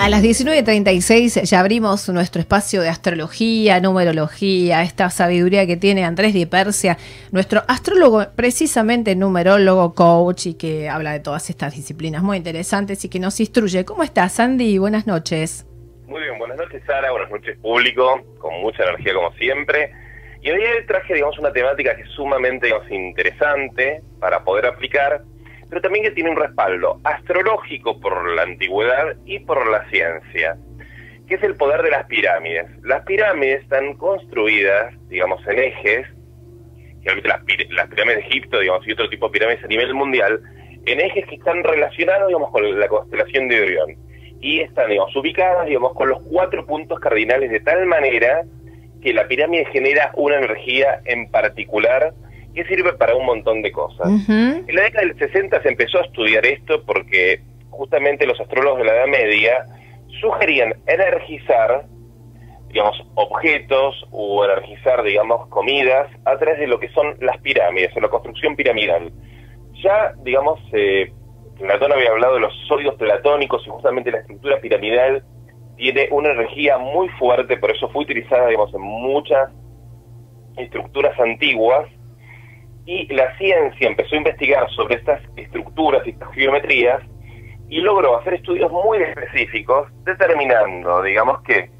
A las 19.36 ya abrimos nuestro espacio de astrología, numerología, esta sabiduría que tiene Andrés de Persia, nuestro astrólogo, precisamente numerólogo, coach y que habla de todas estas disciplinas muy interesantes y que nos instruye. ¿Cómo estás, Andy? Buenas noches. Muy bien, buenas noches, Sara, buenas noches, público, con mucha energía como siempre. Y hoy traje, digamos, una temática que es sumamente digamos, interesante para poder aplicar pero también que tiene un respaldo astrológico por la antigüedad y por la ciencia, que es el poder de las pirámides. Las pirámides están construidas, digamos, en ejes, las, las pirámides de Egipto, digamos, y otro tipo de pirámides a nivel mundial, en ejes que están relacionados, digamos, con la constelación de Orión. Y están, digamos, ubicadas, digamos, con los cuatro puntos cardinales de tal manera que la pirámide genera una energía en particular que sirve para un montón de cosas. En la década del 60 se empezó a estudiar esto porque justamente los astrólogos de la Edad Media sugerían energizar, digamos, objetos o energizar, digamos, comidas a través de lo que son las pirámides o la construcción piramidal. Ya, digamos, eh, Platón había hablado de los sólidos platónicos y justamente la estructura piramidal tiene una energía muy fuerte, por eso fue utilizada, digamos, en muchas estructuras antiguas y la ciencia empezó a investigar sobre estas estructuras y estas geometrías y logró hacer estudios muy específicos determinando, digamos que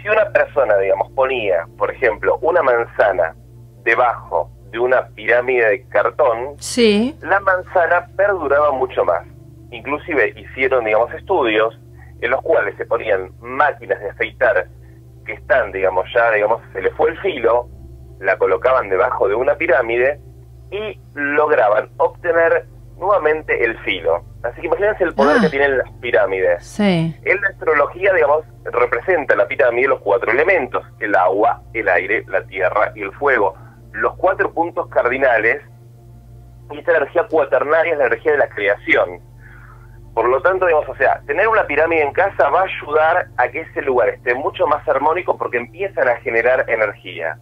si una persona, digamos, ponía, por ejemplo, una manzana debajo de una pirámide de cartón, sí. la manzana perduraba mucho más. Inclusive hicieron, digamos, estudios en los cuales se ponían máquinas de afeitar que están, digamos, ya, digamos, se le fue el filo, la colocaban debajo de una pirámide y lograban obtener nuevamente el filo. Así que imagínense el poder ah. que tienen las pirámides. Sí. En la astrología, digamos, representa la pirámide los cuatro elementos, el agua, el aire, la tierra y el fuego. Los cuatro puntos cardinales, y esta energía cuaternaria es la energía de la creación. Por lo tanto, digamos, o sea, tener una pirámide en casa va a ayudar a que ese lugar esté mucho más armónico porque empiezan a generar energía.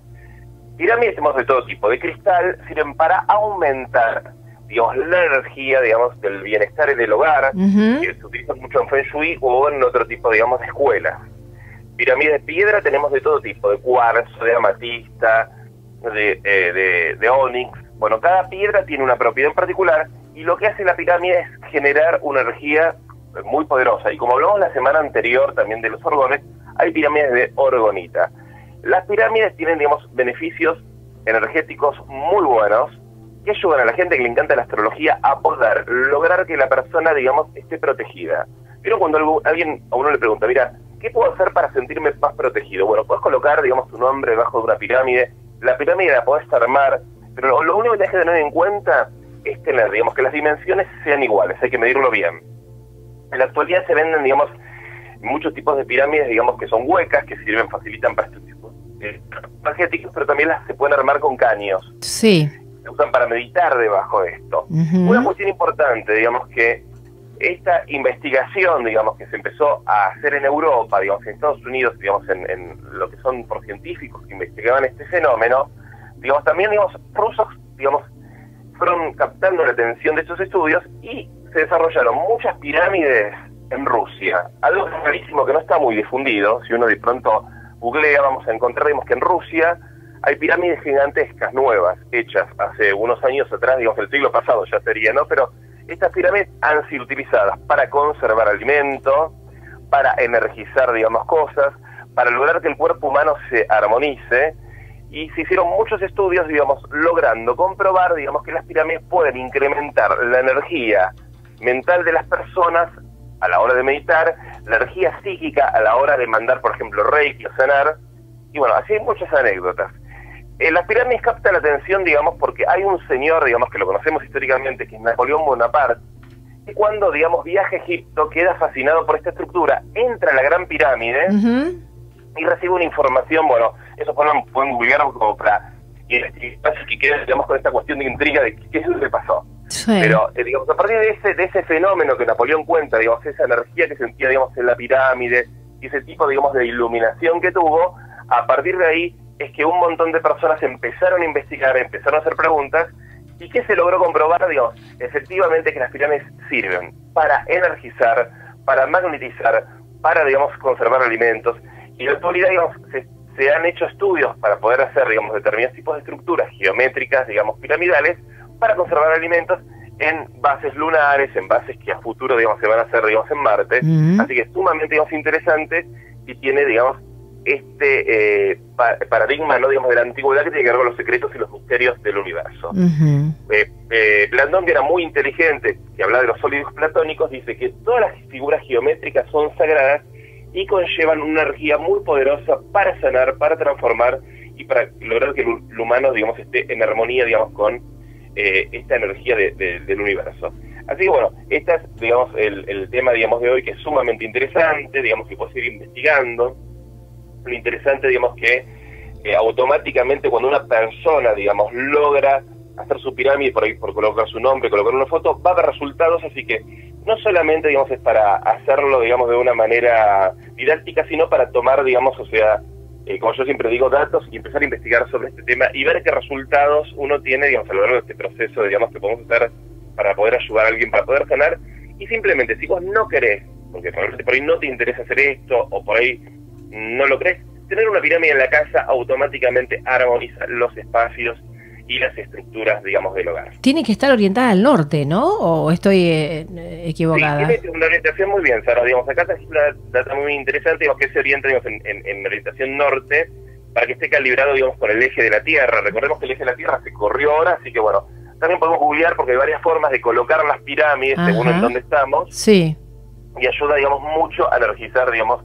Pirámides tenemos de todo tipo. De cristal sirven para aumentar, digamos, la energía, digamos, del bienestar en el hogar, que se utiliza mucho en Feng Shui o en otro tipo, digamos, de escuelas. Pirámides de piedra tenemos de todo tipo, de cuarzo, de amatista, de, eh, de, de onix. Bueno, cada piedra tiene una propiedad en particular y lo que hace la pirámide es generar una energía muy poderosa. Y como hablamos la semana anterior también de los orgones, hay pirámides de orgonita. Las pirámides tienen, digamos, beneficios energéticos muy buenos que ayudan a la gente que le encanta la astrología a poder lograr que la persona, digamos, esté protegida. Pero cuando alguien a uno le pregunta, mira, ¿qué puedo hacer para sentirme más protegido? Bueno, puedes colocar, digamos, tu nombre debajo de una pirámide. La pirámide la podés armar, pero lo, único que tienes que tener en cuenta es tener, digamos, que las dimensiones sean iguales, hay que medirlo bien. En la actualidad se venden, digamos, muchos tipos de pirámides, digamos, que son huecas, que sirven, facilitan para eh, pero también las se pueden armar con caños. Sí. Se usan para meditar debajo de esto. Una cuestión importante, digamos que esta investigación, digamos, que se empezó a hacer en Europa, digamos, en Estados Unidos, digamos, en, lo que son por científicos que investigaban este fenómeno, digamos, también, digamos, rusos, digamos, fueron captando la atención de estos estudios y se desarrollaron muchas pirámides en Rusia. Algo rarísimo que no está muy difundido, si uno de pronto googlea, vamos a encontrar, que en Rusia hay pirámides gigantescas nuevas, hechas hace unos años atrás, digamos, el siglo pasado ya sería, ¿no? Pero estas pirámides han sido utilizadas para conservar alimento, para energizar, digamos, cosas, para lograr que el cuerpo humano se armonice, y se hicieron muchos estudios, digamos, logrando comprobar, digamos, que las pirámides pueden incrementar la energía mental de las personas a la hora de meditar, la energía psíquica a la hora de mandar, por ejemplo, reiki o sanar. Y bueno, así hay muchas anécdotas. Eh, las pirámides captan la atención, digamos, porque hay un señor, digamos, que lo conocemos históricamente, que es Napoleón Bonaparte, y cuando, digamos, viaja a Egipto, queda fascinado por esta estructura, entra a la Gran Pirámide y recibe una información, bueno, eso pueden, pueden como para que quede, digamos, con esta cuestión de intriga de qué es lo que pasó. Pero, eh, digamos, a partir de ese, de ese fenómeno que Napoleón cuenta, digamos, esa energía que sentía, digamos, en la pirámide, y ese tipo, digamos, de iluminación que tuvo, a partir de ahí es que un montón de personas empezaron a investigar, empezaron a hacer preguntas, y que se logró comprobar, digamos, efectivamente que las pirámides sirven para energizar, para magnetizar, para, digamos, conservar alimentos. Y en la actualidad, digamos, se, se han hecho estudios para poder hacer, digamos, determinados tipos de estructuras geométricas, digamos, piramidales, para conservar alimentos en bases lunares, en bases que a futuro, digamos, se van a hacer, digamos, en Marte. Así que es sumamente, digamos, interesante y tiene, digamos, este eh, paradigma, no digamos, de la antigüedad que tiene que ver con los secretos y los misterios del universo. Eh, eh, Blandón, que era muy inteligente, que habla de los sólidos platónicos, dice que todas las figuras geométricas son sagradas y conllevan una energía muy poderosa para sanar, para transformar y para lograr que el, humano, digamos, esté en armonía, digamos, con esta energía del universo. Así que bueno, este es, digamos, el, el, tema, digamos, de hoy que es sumamente interesante, digamos, que puedes ir investigando lo interesante, digamos, que eh, automáticamente cuando una persona, digamos, logra hacer su pirámide por ahí por colocar su nombre, colocar una foto, va a haber resultados, así que no solamente, digamos, es para hacerlo, digamos, de una manera didáctica, sino para tomar, digamos, o sea, eh, como yo siempre digo, datos y empezar a investigar sobre este tema y ver qué resultados uno tiene, digamos, a lo largo de este proceso, digamos, que podemos hacer para poder ayudar a alguien, para poder sanar, y simplemente, si vos no querés, porque por ahí no te interesa hacer esto, o por ahí no lo crees, tener una pirámide en la casa automáticamente armoniza los espacios y las estructuras, digamos, del hogar. Tiene que estar orientada al norte, ¿no? ¿O estoy eh, equivocada? Sí, tiene una orientación muy bien, Sara. Digamos, acá es una data muy interesante, digamos, que se orienta digamos, en, en, orientación norte para que esté calibrado, digamos, con el eje de la Tierra. Recordemos que el eje de la Tierra se corrió ahora, así que bueno, también podemos googlear porque hay varias formas de colocar las pirámides según en dónde estamos. Sí. Y ayuda, digamos, mucho a energizar, digamos,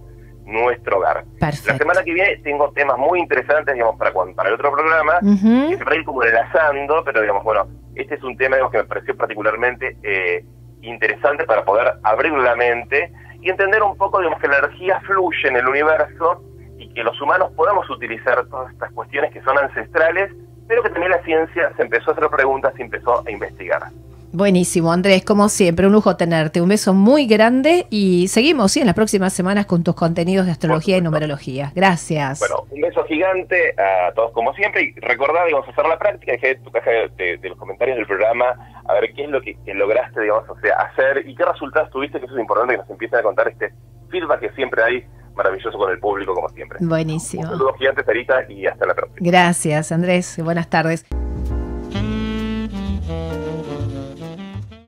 nuestro hogar. La semana que viene tengo temas muy interesantes, digamos, para, para el otro programa, que se va a ir como enlazando, pero digamos, bueno, este es un tema digamos, que me pareció particularmente eh, interesante para poder abrir la mente y entender un poco, digamos, que la energía fluye en el universo y que los humanos podamos utilizar todas estas cuestiones que son ancestrales, pero que también la ciencia se empezó a hacer preguntas y empezó a investigar. Buenísimo, Andrés, como siempre, un lujo tenerte. Un beso muy grande y seguimos, sí, en las próximas semanas con tus contenidos de astrología y numerología. Gracias. Bueno, un beso gigante a todos como siempre y recordad, digamos, hacer la práctica, dejé tu caja de, los comentarios del programa, a ver qué es lo que, lograste, digamos, o sea, hacer y qué resultados tuviste, que eso es importante que nos empiecen a contar este feedback que siempre hay maravilloso con el público, como siempre. Buenísimo. Un saludo gigante, Sarita, y hasta la próxima. Gracias, Andrés. Buenas tardes.